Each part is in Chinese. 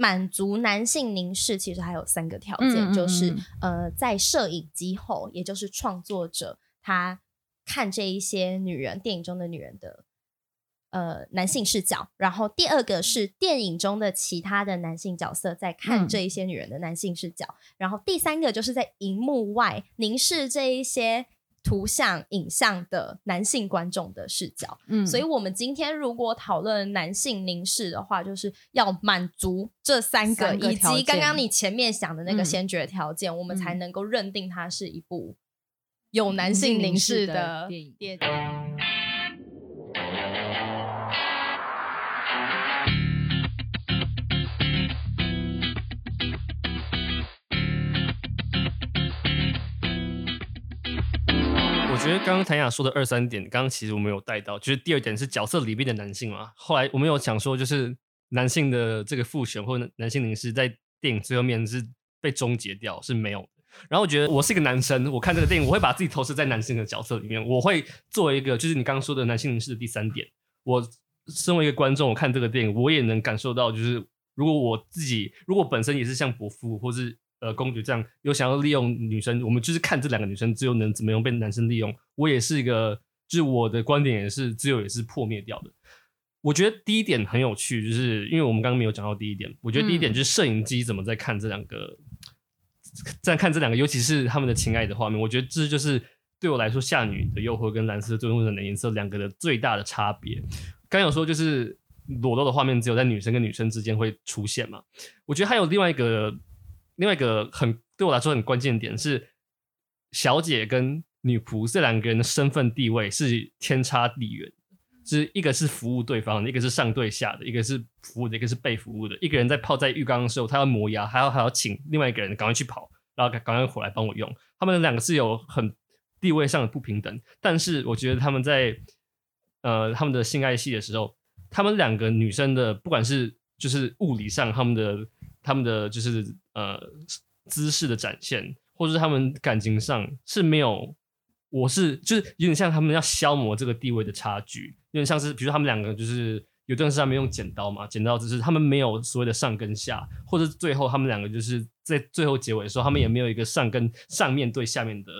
满足男性凝视，其实还有三个条件，嗯嗯嗯就是呃，在摄影机后，也就是创作者他看这一些女人电影中的女人的呃男性视角，然后第二个是电影中的其他的男性角色在看这一些女人的男性视角，嗯、然后第三个就是在荧幕外凝视这一些。图像、影像的男性观众的视角，嗯，所以我们今天如果讨论男性凝视的话，就是要满足这三个，三个以及刚刚你前面想的那个先决条件，嗯、我们才能够认定它是一部有男性凝视的电影。我觉得刚刚谭雅说的二三点，刚刚其实我们有带到，就是第二点是角色里面的男性嘛。后来我们有讲说，就是男性的这个父权或者男性凝视在电影最后面是被终结掉，是没有的。然后我觉得我是一个男生，我看这个电影，我会把自己投射在男性的角色里面，我会作为一个，就是你刚刚说的男性凝视的第三点。我身为一个观众，我看这个电影，我也能感受到，就是如果我自己，如果本身也是像伯父或是。呃，公主这样有想要利用女生，我们就是看这两个女生，只有能怎么样被男生利用。我也是一个，就是我的观点也是，只有也是破灭掉的。我觉得第一点很有趣，就是因为我们刚刚没有讲到第一点。我觉得第一点就是摄影机怎么在看这两个，嗯、在看这两个，尤其是他们的情爱的画面。我觉得这就是对我来说，《夏女的诱惑》跟《蓝色最温柔的颜色》两个的最大的差别。刚有说就是裸露的画面只有在女生跟女生之间会出现嘛？我觉得还有另外一个。另外一个很对我来说很关键点是，小姐跟女仆这两个人的身份地位是天差地远，就是一个是服务对方的，一个是上对下的，一个是服务的，一个是被服务的。一个人在泡在浴缸的时候，他要磨牙，还要还要请另外一个人赶快去跑，然后赶快回来帮我用。他们两个是有很地位上的不平等，但是我觉得他们在呃他们的性爱戏的时候，他们两个女生的不管是就是物理上他们的。他们的就是呃姿势的展现，或者是他们感情上是没有，我是就是有点像他们要消磨这个地位的差距，有点像是比如说他们两个就是有段时间没用剪刀嘛，剪刀就是他们没有所谓的上跟下，或者最后他们两个就是在最后结尾的时候，他们也没有一个上跟上面对下面的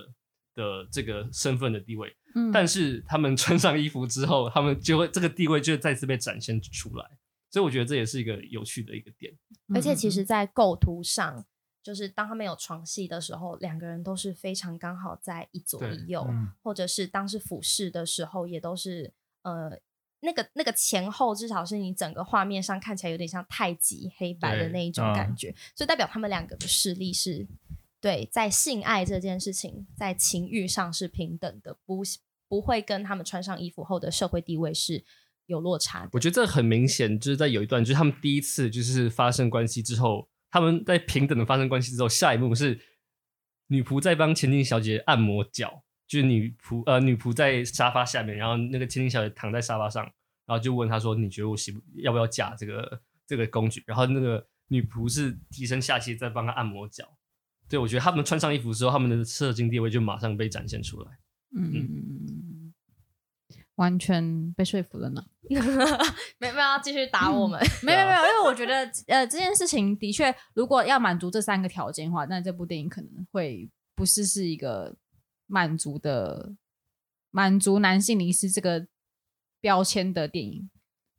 的这个身份的地位，嗯，但是他们穿上衣服之后，他们就会这个地位就再次被展现出来。所以我觉得这也是一个有趣的一个点，而且其实，在构图上，就是当他们有床戏的时候，两个人都是非常刚好在一左一右，嗯、或者是当时俯视的时候，也都是呃那个那个前后，至少是你整个画面上看起来有点像太极黑白的那一种感觉，嗯、所以代表他们两个的势力是对在性爱这件事情，在情欲上是平等的，不不会跟他们穿上衣服后的社会地位是。有落差，我觉得这很明显，就是在有一段，就是他们第一次就是发生关系之后，他们在平等的发生关系之后，下一幕是女仆在帮千金小姐按摩脚，就是女仆呃女仆在沙发下面，然后那个千金小姐躺在沙发上，然后就问她说：“你觉得我喜不要不要嫁这个这个工具？”然后那个女仆是低声下气在帮她按摩脚。对，我觉得他们穿上衣服之后，他们的社经地位就马上被展现出来。嗯。嗯完全被说服了呢，没有没有要继续打我们，嗯、没有没有，因为我觉得呃这件事情的确，如果要满足这三个条件的话，那这部电影可能会不是是一个满足的满足男性凝视这个标签的电影，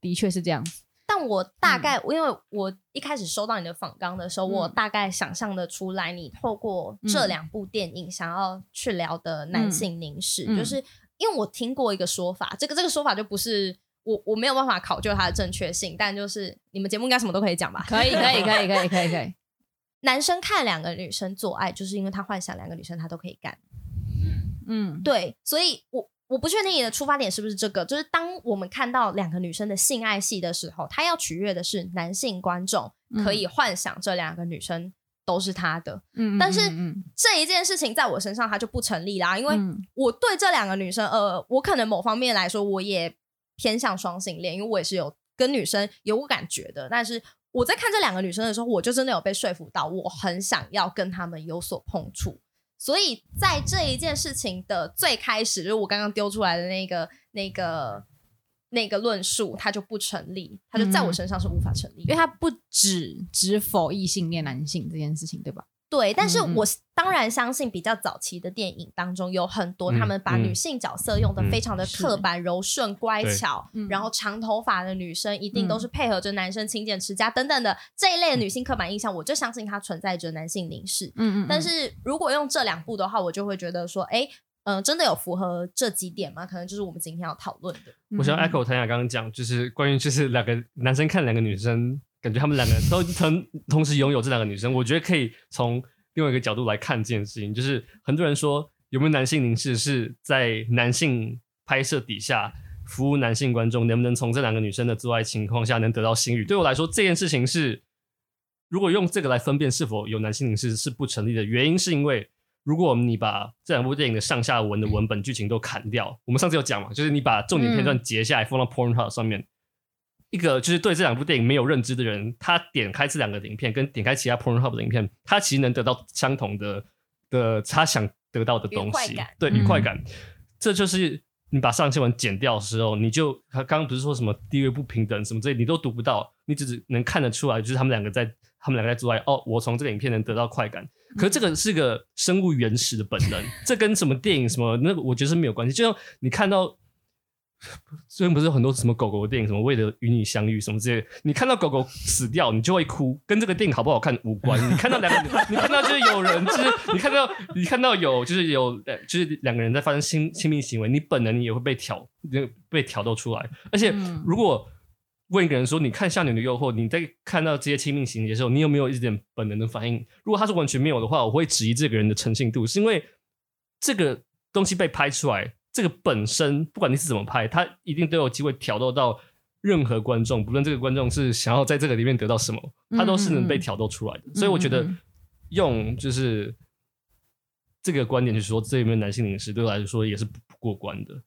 的确是这样。子。但我大概、嗯、因为我一开始收到你的访纲的时候，嗯、我大概想象的出来，你透过这两部电影想要去聊的男性凝视，嗯、就是。因为我听过一个说法，这个这个说法就不是我我没有办法考究它的正确性，但就是你们节目应该什么都可以讲吧？可以可以可以可以可以可以。男生看两个女生做爱，就是因为他幻想两个女生他都可以干。嗯，对，所以我我不确定你的出发点是不是这个，就是当我们看到两个女生的性爱戏的时候，他要取悦的是男性观众，可以幻想这两个女生。都是他的，嗯，但是这一件事情在我身上它就不成立啦，因为我对这两个女生，呃，我可能某方面来说我也偏向双性恋，因为我也是有跟女生有感觉的，但是我在看这两个女生的时候，我就真的有被说服到，我很想要跟他们有所碰触，所以在这一件事情的最开始，就是我刚刚丢出来的那个那个那个论述它就不成立，它就在我身上是无法成立，因为它不只只否异性恋男性这件事情，对吧？对，但是我当然相信，比较早期的电影当中有很多他们把女性角色用的非常的刻板、柔顺、乖巧，然后长头发的女生一定都是配合着男生勤俭持家等等的这一类的女性刻板印象，我就相信它存在着男性凝视。嗯嗯。但是如果用这两部的话，我就会觉得说，哎。嗯、呃，真的有符合这几点吗？可能就是我们今天要讨论的。我想 echo 谭雅刚刚讲，就是关于就是两个男生看两个女生，感觉他们两个都同同时拥有这两个女生。我觉得可以从另外一个角度来看这件事情，就是很多人说有没有男性凝视是在男性拍摄底下服务男性观众，能不能从这两个女生的做爱情况下能得到性欲？对我来说，这件事情是如果用这个来分辨是否有男性凝视是不成立的，原因是因为。如果你把这两部电影的上下文的文本剧情都砍掉，我们上次有讲嘛，就是你把重点片段截下来放到 Pornhub 上面，嗯、一个就是对这两部电影没有认知的人，他点开这两个影片跟点开其他 Pornhub 的影片，他其实能得到相同的的他想得到的东西，对，愉快感。嗯、这就是你把上下文剪掉的时候，你就他刚刚不是说什么地位不平等什么这些，你都读不到，你只是能看得出来，就是他们两个在他们两个在做爱，哦，我从这个影片能得到快感。可是这个是个生物原始的本能，这跟什么电影什么那个我觉得是没有关系。就像你看到，最近不是有很多什么狗狗的电影，什么为了与你相遇什么之类的，你看到狗狗死掉，你就会哭，跟这个电影好不好看无关。你看到两个，你看到就是有人，就是你看到你看到有就是有就是两个人在发生亲亲密行为，你本能你也会被挑，被挑逗出来。而且如果问一个人说：“你看《下女的诱惑》，你在看到这些亲密情节的时候，你有没有一点本能的反应？如果他是完全没有的话，我会质疑这个人的诚信度，是因为这个东西被拍出来，这个本身不管你是怎么拍，他一定都有机会挑逗到任何观众，不论这个观众是想要在这个里面得到什么，他都是能被挑逗出来的。嗯嗯，所以我觉得用就是这个观点去说，这里面男性凝视对我来说也是不过关的。”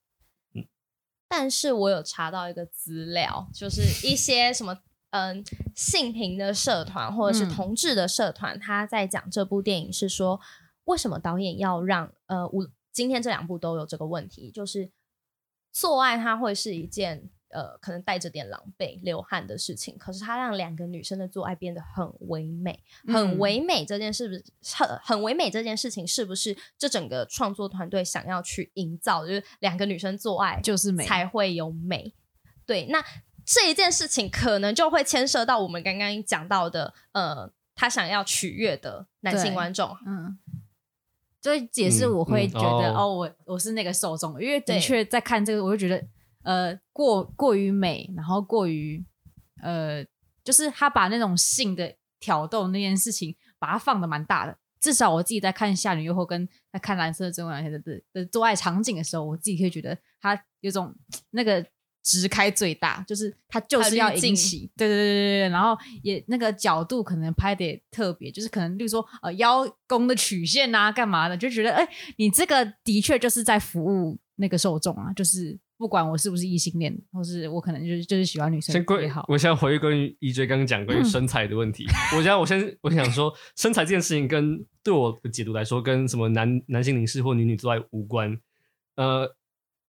但是我有查到一个资料，就是一些什么嗯性平的社团或者是同志的社团，他在讲这部电影是说，为什么导演要让呃我今天这两部都有这个问题，就是做爱它会是一件。呃，可能带着点狼狈、流汗的事情，可是他让两个女生的做爱变得很唯美，很唯美。这件事不是很很唯美？这件事情是不是这整个创作团队想要去营造，就是两个女生做爱就是美，才会有美？对，那这一件事情可能就会牵涉到我们刚刚讲到的，呃，他想要取悦的男性观众。嗯，所以解释我会觉得，嗯、哦，我我是那个受众，因为的确在看这个，我就觉得。呃，过过于美，然后过于呃，就是他把那种性的挑逗那件事情，把它放的蛮大的。至少我自己在看《夏女诱惑》跟在看《蓝色真爱》的的的做爱场景的时候，我自己会觉得他有种那个直开最大，就是他就是要引起，对对对对对，然后也那个角度可能拍的也特别，就是可能例如说呃腰弓的曲线啊，干嘛的，就觉得哎，你这个的确就是在服务那个受众啊，就是。不管我是不是异性恋，或是我可能就是就是喜欢女生也好。我想回归关于 EJ 刚刚讲关于身材的问题。嗯、我想我先我想说，身材这件事情跟对我的解读来说，跟什么男男性凝视或女女之外无关。呃。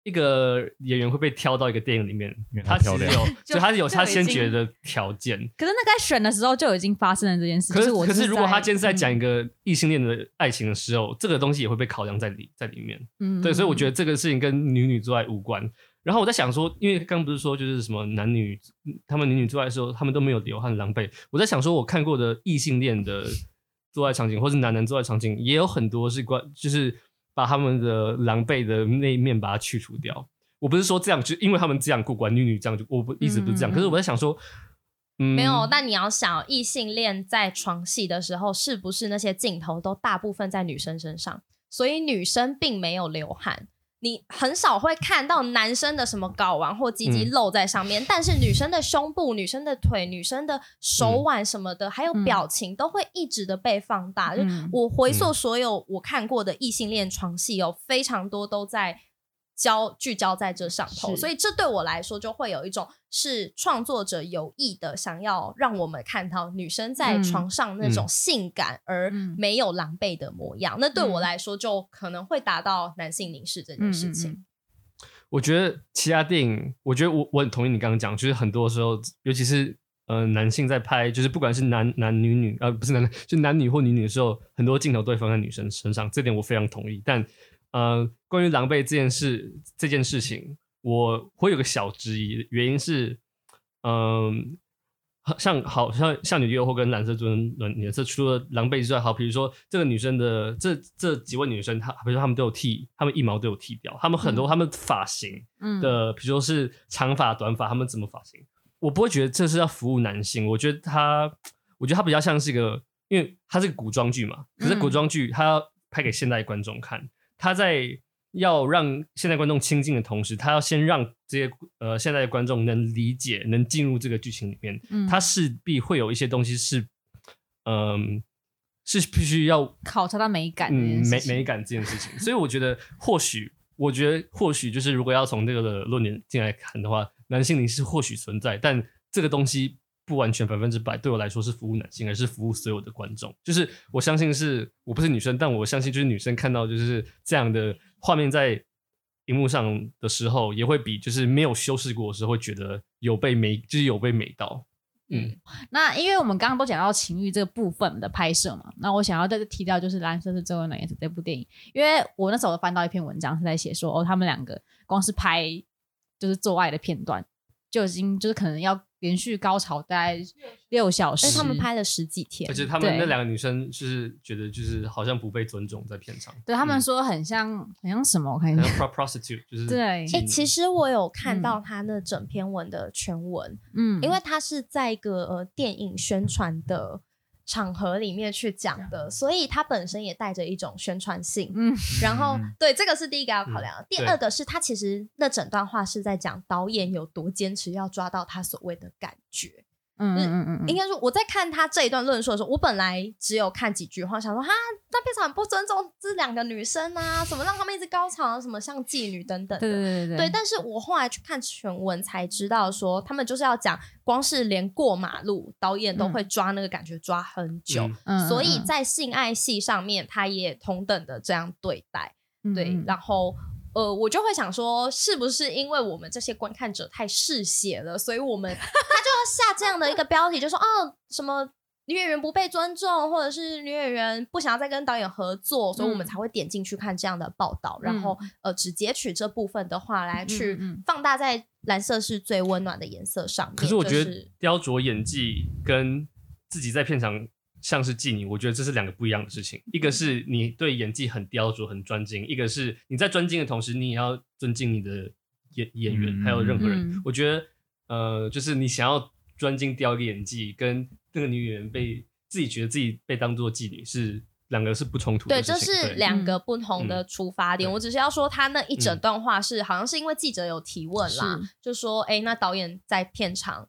一个演员会被挑到一个电影里面，他其实有，就他是有他先决的条件。可是那在选的时候就已经发生了这件事。可是，是可是如果他今天是在讲一个异性恋的爱情的时候，嗯、这个东西也会被考量在里在里面。嗯，对，所以我觉得这个事情跟女女做爱无关。然后我在想说，因为刚刚不是说就是什么男女他们女女做爱的时候，他们都没有流汗狼狈。我在想说，我看过的异性恋的做爱场景，或是男男做爱场景，也有很多是关就是。把他们的狼狈的那一面把它去除掉。我不是说这样，就因为他们这样过关，女女这样就我不一直不是这样。嗯、可是我在想说，嗯，没有。但你要想，异性恋在床戏的时候，是不是那些镜头都大部分在女生身上？所以女生并没有流汗。你很少会看到男生的什么睾丸或鸡鸡露在上面，嗯、但是女生的胸部、女生的腿、女生的手腕什么的，嗯、还有表情都会一直的被放大。嗯、就我回溯所有我看过的异性恋床戏，有非常多都在。焦聚焦在这上头，所以这对我来说就会有一种是创作者有意的想要让我们看到女生在床上那种性感而没有狼狈的模样。嗯、那对我来说就可能会达到男性凝视这件事情。我觉得其他电影，我觉得我我很同意你刚刚讲，就是很多时候，尤其是呃男性在拍，就是不管是男男女女，呃不是男男，就男女或女女的时候，很多镜头都会放在女生身上，这点我非常同意。但呃，关于狼狈这件事这件事情，我会有个小质疑，原因是，嗯、呃，像好像像女优或跟蓝色尊颜色，除了狼狈之外，好，比如说这个女生的这这几位女生，她比如说她们都有剃，她们一毛都有剃掉，她们很多她们发型的，比如说是长发短发，她们怎么发型，我不会觉得这是要服务男性，我觉得她，我觉得她比较像是一个，因为它是个古装剧嘛，可是古装剧它要拍给现代观众看。他在要让现在观众亲近的同时，他要先让这些呃现在的观众能理解、能进入这个剧情里面。嗯，他势必会有一些东西是，嗯、呃，是必须要考察到美感，嗯，美美感这件事情。所以我觉得，或许，我觉得或许就是，如果要从这个的论点进来看的话，男性凝视或许存在，但这个东西。不完全百分之百，对我来说是服务男性，而是服务所有的观众。就是我相信是我不是女生，但我相信就是女生看到就是这样的画面在荧幕上的时候，也会比就是没有修饰过的时候会觉得有被美，就是有被美到。嗯，嗯，那因为我们刚刚都讲到情欲这个部分的拍摄嘛，那我想要再提到就是《蓝色是最温暖颜色》这部电影，因为我那时候翻到一篇文章是在写说，哦，他们两个光是拍就是做爱的片段就已经就是可能要。连续高潮大概六小时，他们拍了十几天，而且他们那两个女生就是觉得就是好像不被尊重在片场，对他们说很像很像什么？我看一下，prostitute 就是对。哎、欸，其实我有看到他那整篇文的全文，嗯，因为他是在一个呃电影宣传的。场合里面去讲的，所以它本身也带着一种宣传性。嗯，然后对，这个是第一个要考量。嗯、第二个是他其实那整段话是在讲导演有多坚持要抓到他所谓的感觉。嗯嗯嗯，应该说我在看他这一段论述的时候，我本来只有看几句话，想说哈，那非常不尊重这两个女生啊，什么让他们一直高潮，什么像妓女等等的。对对对对。对，但是我后来去看全文才知道，说他们就是要讲，光是连过马路，导演都会抓那个感觉抓很久，嗯、所以在性爱戏上面，他也同等的这样对待。对，然后。呃，我就会想说，是不是因为我们这些观看者太嗜血了，所以我们 他就要下这样的一个标题，就说哦，什么女演员不被尊重，或者是女演员不想要再跟导演合作，所以我们才会点进去看这样的报道，嗯、然后呃，只截取这部分的话来去放大在蓝色是最温暖的颜色上面。可是我觉得雕琢演技跟自己在片场。像是妓女，我觉得这是两个不一样的事情。一个是你对演技很雕琢、很专精；一个是你在专精的同时，你也要尊敬你的演演员，还有任何人。嗯、我觉得，呃，就是你想要专精雕一个演技，跟那个女演员被自己觉得自己被当做妓女，是两个是不冲突的。对，这是两个不同的出发点。嗯、我只是要说，他那一整段话是、嗯、好像是因为记者有提问啦，就说，哎，那导演在片场。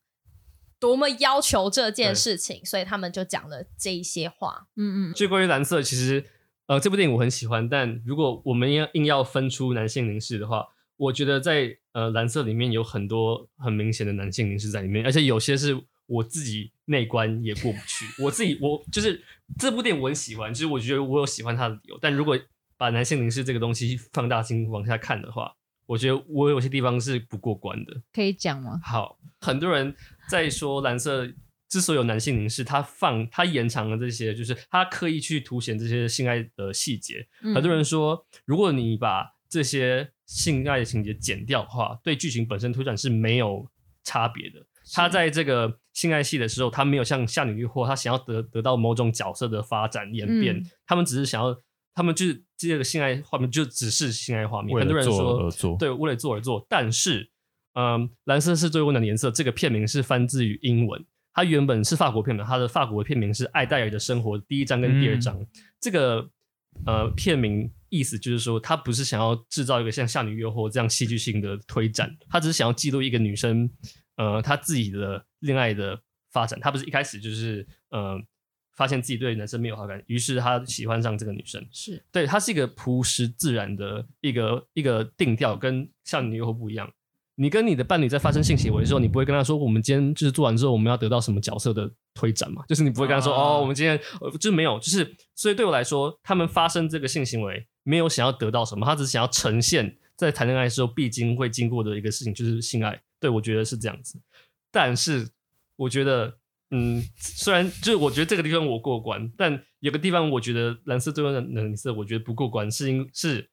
多么要求这件事情，所以他们就讲了这一些话。嗯嗯。就关于蓝色，其实呃，这部电影我很喜欢，但如果我们要硬要分出男性凝视的话，我觉得在呃蓝色里面有很多很明显的男性凝视在里面，而且有些是我自己内观也过不去。我自己我就是这部电影我很喜欢，就是我觉得我有喜欢它的理由。但如果把男性凝视这个东西放大镜往下看的话，我觉得我有些地方是不过关的。可以讲吗？好，很多人。在说蓝色之所以有男性凝视，他放他延长了这些，就是他刻意去凸显这些性爱的细节。嗯、很多人说，如果你把这些性爱的情节剪掉的话，对剧情本身推展是没有差别的。他在这个性爱戏的时候，他没有像夏女或他想要得得到某种角色的发展演变，嗯、他们只是想要，他们就是这个性爱画面就只是性爱画面。很多人说，对，为了做而做，但是。嗯，蓝色是最温暖的颜色。这个片名是翻自于英文，它原本是法国片名，它的法国片名是《艾黛尔的生活》第一章跟第二章。嗯、这个呃片名意思就是说，他不是想要制造一个像《夏女诱惑》这样戏剧性的推展，他只是想要记录一个女生呃她自己的恋爱的发展。他不是一开始就是呃发现自己对男生没有好感，于是他喜欢上这个女生。是对，它是一个朴实自然的一个一个定调，跟《像你诱惑》不一样。你跟你的伴侣在发生性行为的时候，你不会跟他说，我们今天就是做完之后，我们要得到什么角色的推展嘛？就是你不会跟他说，哦，我们今天就是没有，就是所以对我来说，他们发生这个性行为没有想要得到什么，他只是想要呈现在谈恋爱的时候必经会经过的一个事情，就是性爱。对，我觉得是这样子。但是我觉得，嗯，虽然就是我觉得这个地方我过关，但有个地方我觉得蓝色最后的颜色我觉得不过关，是因是《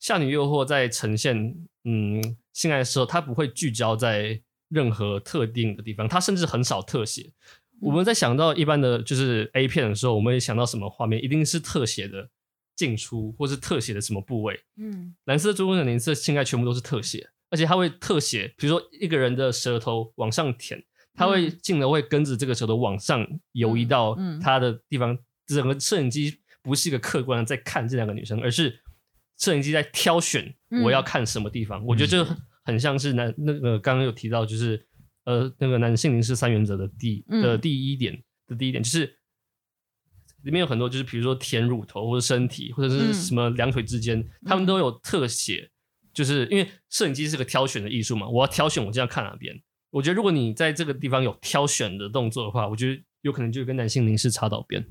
夏女诱惑》在呈现嗯性爱的时候，它不会聚焦在任何特定的地方，它甚至很少特写。我们在想到一般的就是 A 片的时候，我们也想到什么画面？一定是特写的进出，或是特写的什么部位？嗯，蓝色最终的颜色性爱全部都是特写，而且它会特写，比如说一个人的舌头往上舔，它会镜头会跟着这个舌头往上游移到他的地方。整个摄影机不是一个客观的在看这两个女生，而是摄影机在挑选我要看什么地方。我觉得这很像是男那个刚刚有提到就是。呃，那个男性凝视三原则的第的第一点、嗯、的第一点就是里面有很多，就是比如说舔乳头或者身体或者是什么两腿之间，嗯、他们都有特写，就是因为摄影机是个挑选的艺术嘛，我要挑选我这样看哪边。我觉得如果你在这个地方有挑选的动作的话，我觉得有可能就跟男性凝视插到边。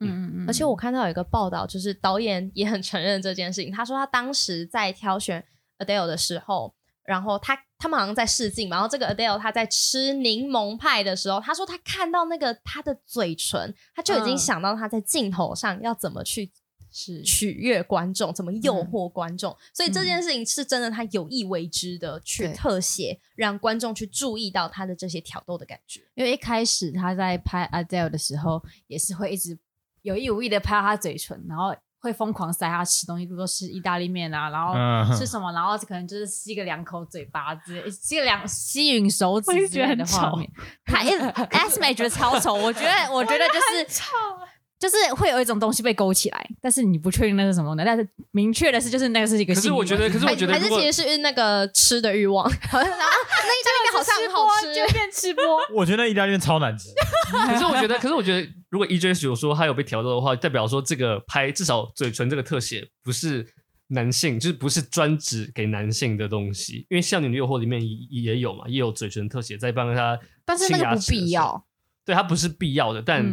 嗯嗯嗯。而且我看到有一个报道，就是导演也很承认这件事情，他说他当时在挑选 Adele 的时候。然后他他们好像在试镜嘛，然后这个 Adele 他在吃柠檬派的时候，他说他看到那个他的嘴唇，他就已经想到他在镜头上要怎么去是取悦观众，怎么诱惑观众，嗯、所以这件事情是真的，他有意为之的去特写，让观众去注意到他的这些挑逗的感觉。因为一开始他在拍 Adele 的时候，也是会一直有意无意的拍到他嘴唇，然后。会疯狂塞他吃东西，比如说吃意大利面啊，然后吃什么，然后可能就是吸个两口嘴巴子，吸个两吸吮手指之类的画面。他一 Esme 觉得超丑，我觉得我觉得就是 就是会有一种东西被勾起来，但是你不确定那是什么东西，但是明确的是就是那个是一个。可是我觉得，可是我觉得还是其实是那个吃的欲望。然后那意大利面好像很好吃，就变吃播。我觉得那意大利面超难吃。可是我觉得，可是我觉得。如果 EJ 有说他有被调到的话，代表说这个拍至少嘴唇这个特写不是男性，就是不是专指给男性的东西。因为《夏女诱惑》里面也有嘛，也有嘴唇特写在帮他，但是那个不必要。对，它不是必要的，但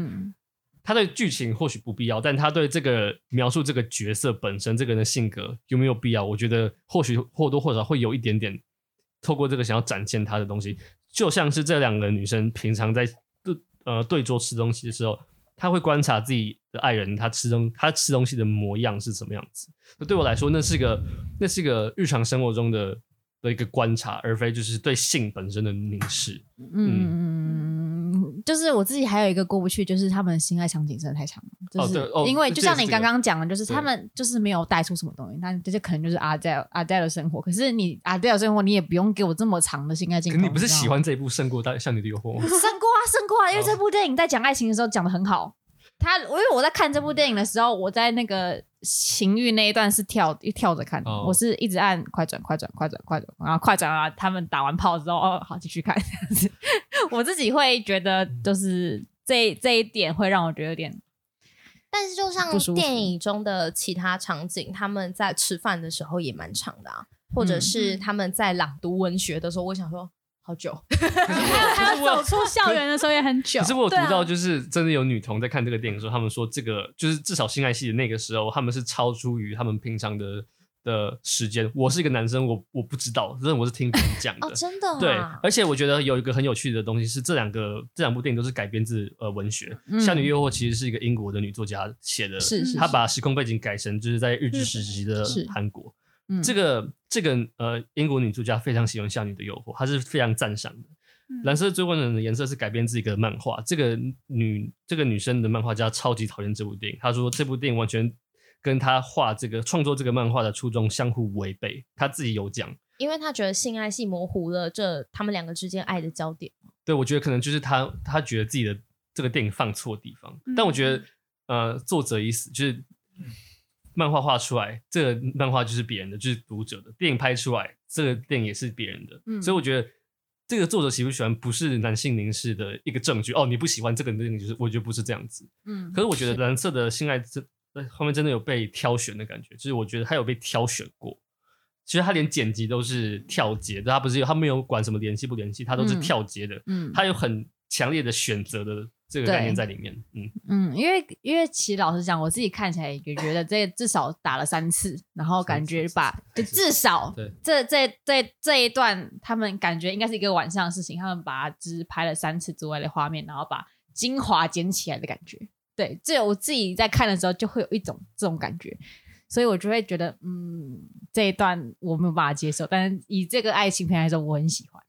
他对剧情或许不必要，但他对这个描述这个角色本身这个人的性格有没有必要？我觉得或许或多或少会有一点点透过这个想要展现他的东西，就像是这两个女生平常在对呃对桌吃东西的时候。他会观察自己的爱人，他吃东他吃东西的模样是什么样子。那对我来说，那是一个那是一个日常生活中的的一个观察，而非就是对性本身的凝视。嗯，就是我自己还有一个过不去，就是他们的性爱场景真的太长了。就是因为就像你刚刚讲的，就是他们就是没有带出什么东西，那这些可能就是 Adele Adele 的生活。可是你 Adele 的生活，你也不用给我这么长的性爱镜头。你不是喜欢这一部胜过《像你的诱惑》吗？胜过啊，因为这部电影在讲爱情的时候讲的很好。他，因为我在看这部电影的时候，我在那个情欲那一段是跳一跳着看，oh. 我是一直按快转、快转、快转、快转，然后快转啊，他们打完炮之后，哦，好继续看 这样子。我自己会觉得，就是这这一点会让我觉得有点，但是就像电影中的其他场景，他们在吃饭的时候也蛮长的啊，或者是他们在朗读文学的时候，我想说。好久，还有走出校园的时候也很久。可是我有读到，就是真的有女童在看这个电影的时候，他们说这个就是至少性爱戏的那个时候，他们是超出于他们平常的的时间。我是一个男生，我我不知道，真的我是听别人 讲的。哦，真的。对，而且我觉得有一个很有趣的东西是，这两个这两部电影都是改编自呃文学。《夏女诱惑》其实是一个英国的女作家写的，是是，她把时空背景改成就是在日治时期的韩国。这个这个呃，英国女作家非常喜欢《夏女的诱惑》，她是非常赞赏的。嗯、蓝色最温暖的颜色是改编自一个漫画，这个女这个女生的漫画家超级讨厌这部电影，她说这部电影完全跟她画这个创作这个漫画的初衷相互违背。她自己有讲，因为她觉得性爱戏模糊了这他们两个之间爱的焦点。对，我觉得可能就是她她觉得自己的这个电影放错地方，嗯、但我觉得呃，作者已死，就是。漫画画出来，这个漫画就是别人的，就是读者的。电影拍出来，这个电影也是别人的。嗯，所以我觉得这个作者喜不喜欢，不是男性凝视的一个证据。哦，你不喜欢这个，那个就是我觉得不是这样子。嗯，可是我觉得蓝色的性爱这后面真的有被挑选的感觉，就是我觉得他有被挑选过。其实他连剪辑都是跳接的，他不是他没有管什么联系不联系，他都是跳接的。嗯，他有很强烈的选择的这个概念在里面。嗯嗯，因为因为其实老实讲，我自己看起来也觉得这至少打了三次，然后感觉把就至少对这这这这一段，他们感觉应该是一个晚上的事情，他们把只拍了三次之外的画面，然后把精华剪起来的感觉。对，这我自己在看的时候就会有一种这种感觉。所以我就会觉得，嗯，这一段我没有办法接受，但是以这个爱情片来说，我很喜欢，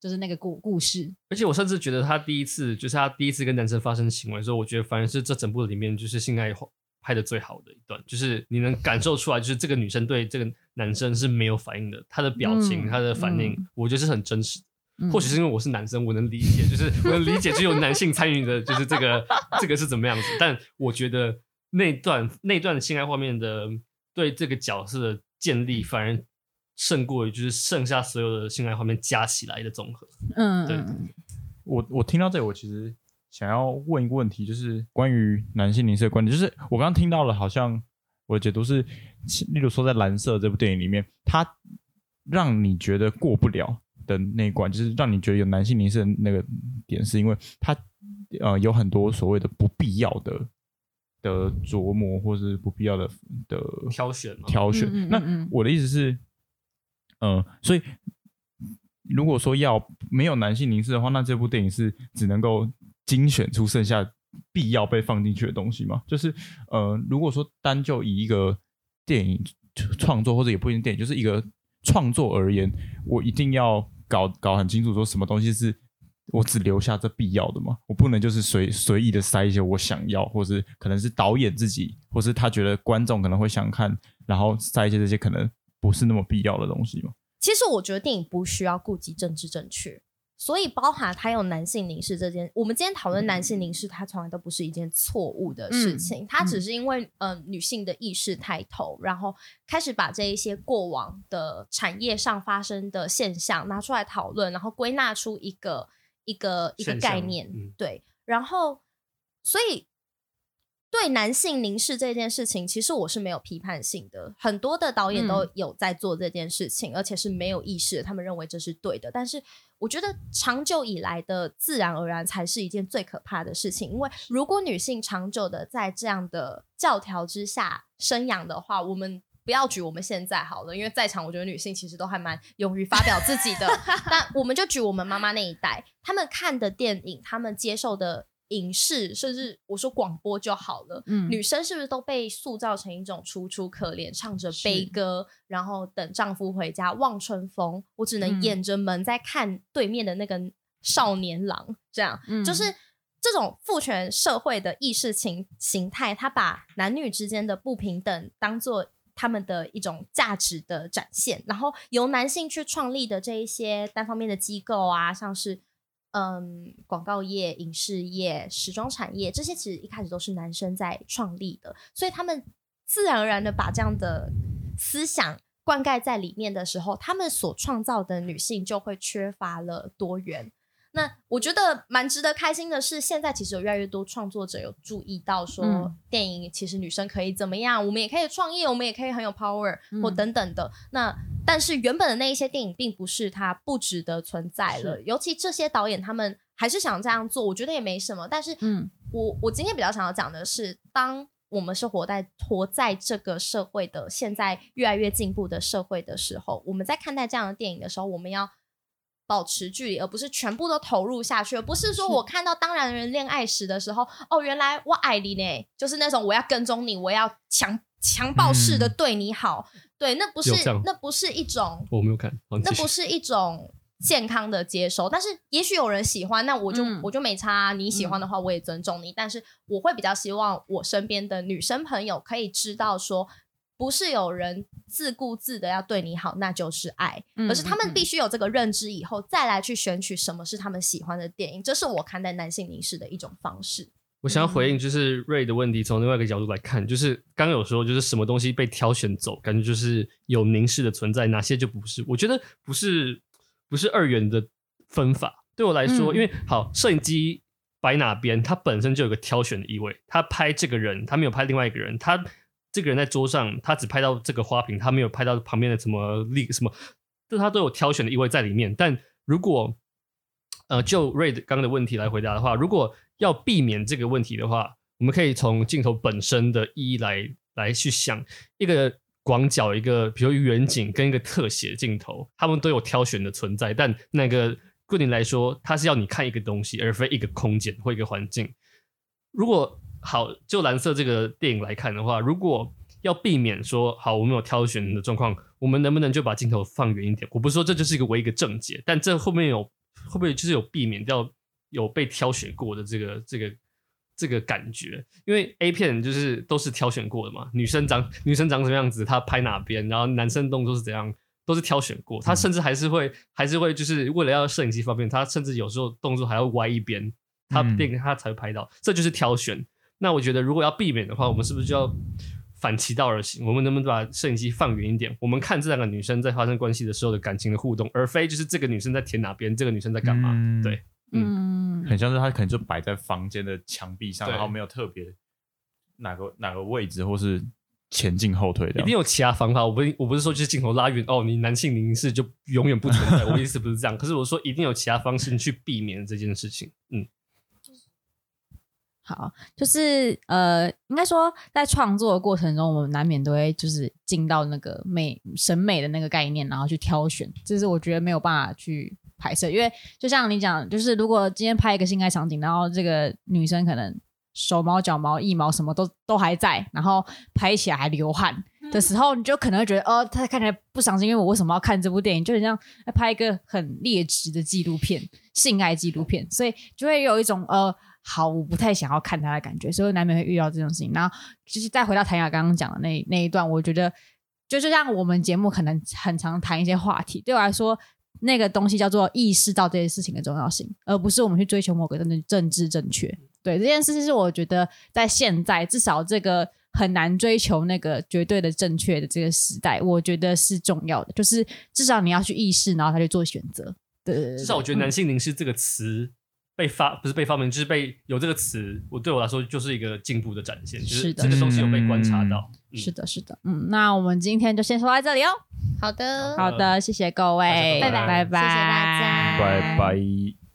就是那个故故事。而且我甚至觉得他第一次，就是他第一次跟男生发生行为的时候，我觉得反而是这整部里面就是性爱拍的最好的一段，就是你能感受出来，就是这个女生对这个男生是没有反应的，她的表情、她、嗯、的反应，嗯、我觉得是很真实的。嗯、或许是因为我是男生，我能理解，就是我能理解只有男性参与的，就是这个这个是怎么样子。但我觉得。那段那段性爱画面的对这个角色的建立，反而胜过于就是剩下所有的性爱画面加起来的综合。嗯，对。我我听到这里，我其实想要问一个问题，就是关于男性凝视的观点。就是我刚刚听到了，好像我的解读是，例如说在《蓝色》这部电影里面，它让你觉得过不了的那一关，就是让你觉得有男性凝视的那个点，是因为它呃有很多所谓的不必要的。的琢磨，或是不必要的的挑选，挑选。嗯嗯嗯，那我的意思是，嗯、所以如果说要没有男性凝视的话，那这部电影是只能够精选出剩下必要被放进去的东西吗？就是，呃，如果说单就以一个电影创作，或者也不一定电影，就是一个创作而言，我一定要搞搞很清楚，说什么东西是。我只留下这必要的吗？我不能就是随随意的塞一些我想要，或是可能是导演自己，或是他觉得观众可能会想看，然后塞一些这些可能不是那么必要的东西吗？其实我觉得电影不需要顾及政治正确，所以包含他有男性凝视这件，我们今天讨论男性凝视，它从来都不是一件错误的事情，它、嗯、只是因为嗯、呃、女性的意识抬头，然后开始把这一些过往的产业上发生的现象拿出来讨论，然后归纳出一个。一个一个概念，嗯、对，然后所以对男性凝视这件事情，其实我是没有批判性的。很多的导演都有在做这件事情，嗯、而且是没有意识的，他们认为这是对的。但是我觉得长久以来的自然而然才是一件最可怕的事情，因为如果女性长久的在这样的教条之下生养的话，我们。不要举我们现在好了，因为在场我觉得女性其实都还蛮勇于发表自己的。但我们就举我们妈妈那一代，他们看的电影，他们接受的影视，甚至我说广播就好了。嗯，女生是不是都被塑造成一种楚楚可怜，唱着悲歌，然后等丈夫回家望春风？我只能掩着门在看对面的那个少年郎，这样，嗯、就是这种父权社会的意识形形态，他把男女之间的不平等当做。他们的一种价值的展现，然后由男性去创立的这一些单方面的机构啊，像是嗯广告业、影视业、时装产业这些，其实一开始都是男生在创立的，所以他们自然而然的把这样的思想灌溉在里面的时候，他们所创造的女性就会缺乏了多元。那我觉得蛮值得开心的是，现在其实有越来越多创作者有注意到说，电影其实女生可以怎么样，我们也可以创业，我们也可以很有 power 或等等的。那但是原本的那一些电影并不是它不值得存在了，尤其这些导演他们还是想这样做，我觉得也没什么。但是，嗯，我我今天比较想要讲的是，当我们是活在活在这个社会的现在越来越进步的社会的时候，我们在看待这样的电影的时候，我们要。保持距离，而不是全部都投入下去。而不是说我看到当然人恋爱时的时候，哦，原来我爱你呢，就是那种我要跟踪你，我要强强暴式的对你好。嗯、对，那不是那不是一种我没有看，那不是一种健康的接受。但是也许有人喜欢，那我就、嗯、我就没差、啊。你喜欢的话，我也尊重你。嗯、但是我会比较希望我身边的女生朋友可以知道说。不是有人自顾自的要对你好，那就是爱，嗯、而是他们必须有这个认知以后，再来去选取什么是他们喜欢的电影。这是我看待男性凝视的一种方式。我想要回应就是瑞的问题，从另外一个角度来看，就是刚刚有说就是什么东西被挑选走，感觉就是有凝视的存在，哪些就不是。我觉得不是不是二元的分法。对我来说，嗯、因为好摄影机摆哪边，它本身就有个挑选的意味。他拍这个人，他没有拍另外一个人，他。这个人在桌上，他只拍到这个花瓶，他没有拍到旁边的什么立什么，这他都有挑选的意味在里面。但如果呃，就 Ray 刚刚的问题来回答的话，如果要避免这个问题的话，我们可以从镜头本身的意义来来去想一个。广角一个，比如远景跟一个特写镜头，他们都有挑选的存在。但那个对你来说，它是要你看一个东西，而非一个空间或一个环境。如果好，就蓝色这个电影来看的话，如果要避免说好，我们有挑选的状况，我们能不能就把镜头放远一点？我不是说这就是一个唯一一个正解，但这后面有会不会就是有避免掉有被挑选过的这个这个。这个感觉，因为 A 片就是都是挑选过的嘛，女生长女生长什么样子，她拍哪边，然后男生动作是怎样，都是挑选过。他甚至还是会还是会就是为了要摄影机方便，他甚至有时候动作还要歪一边，他电影他才会拍到，这就是挑选。那我觉得如果要避免的话，我们是不是就要反其道而行？我们能不能把摄影机放远一点？我们看这两个女生在发生关系的时候的感情的互动，而非就是这个女生在舔哪边，这个女生在干嘛？嗯、对。嗯，很像是她可能就摆在房间的墙壁上，然后没有特别哪个哪个位置或是前进后退的，一定有其他方法。我不我不是说就是镜头拉远哦，你男性凝视就永远不存在。我意思不是这样，可是我说一定有其他方式去避免这件事情。嗯，好，就是呃，应该说在创作的过程中，我们难免都会就是进到那个美审美的那个概念，然后去挑选，这是我觉得没有办法去。拍摄，因为就像你讲，就是如果今天拍一个性爱场景，然后这个女生可能手毛、脚毛、腋毛什么都都还在，然后拍起来还流汗的时候，你就可能会觉得，哦，她看起来不伤心，因为我为什么要看这部电影？就很像拍一个很劣质的纪录片，性爱纪录片，所以就会有一种呃，好，我不太想要看他的感觉，所以难免会遇到这种事情。然后，就是再回到谭雅刚刚讲的那那一段，我觉得就是像我们节目可能很常谈一些话题，对我来说。那个东西叫做意识到这件事情的重要性，而不是我们去追求某个政治政治正确。对，这件事情是我觉得在现在至少这个很难追求那个绝对的正确的这个时代，我觉得是重要的。就是至少你要去意识，然后他去做选择。对，至少我觉得“男性凝视”这个词被发、嗯、不是被发明，就是被有这个词，我对我来说就是一个进步的展现。是的，就是这个东西有被观察到。嗯、是的，是的。嗯，那我们今天就先说到这里哦。好的，好的，谢谢各位，拜拜，拜拜，谢谢大家，拜拜。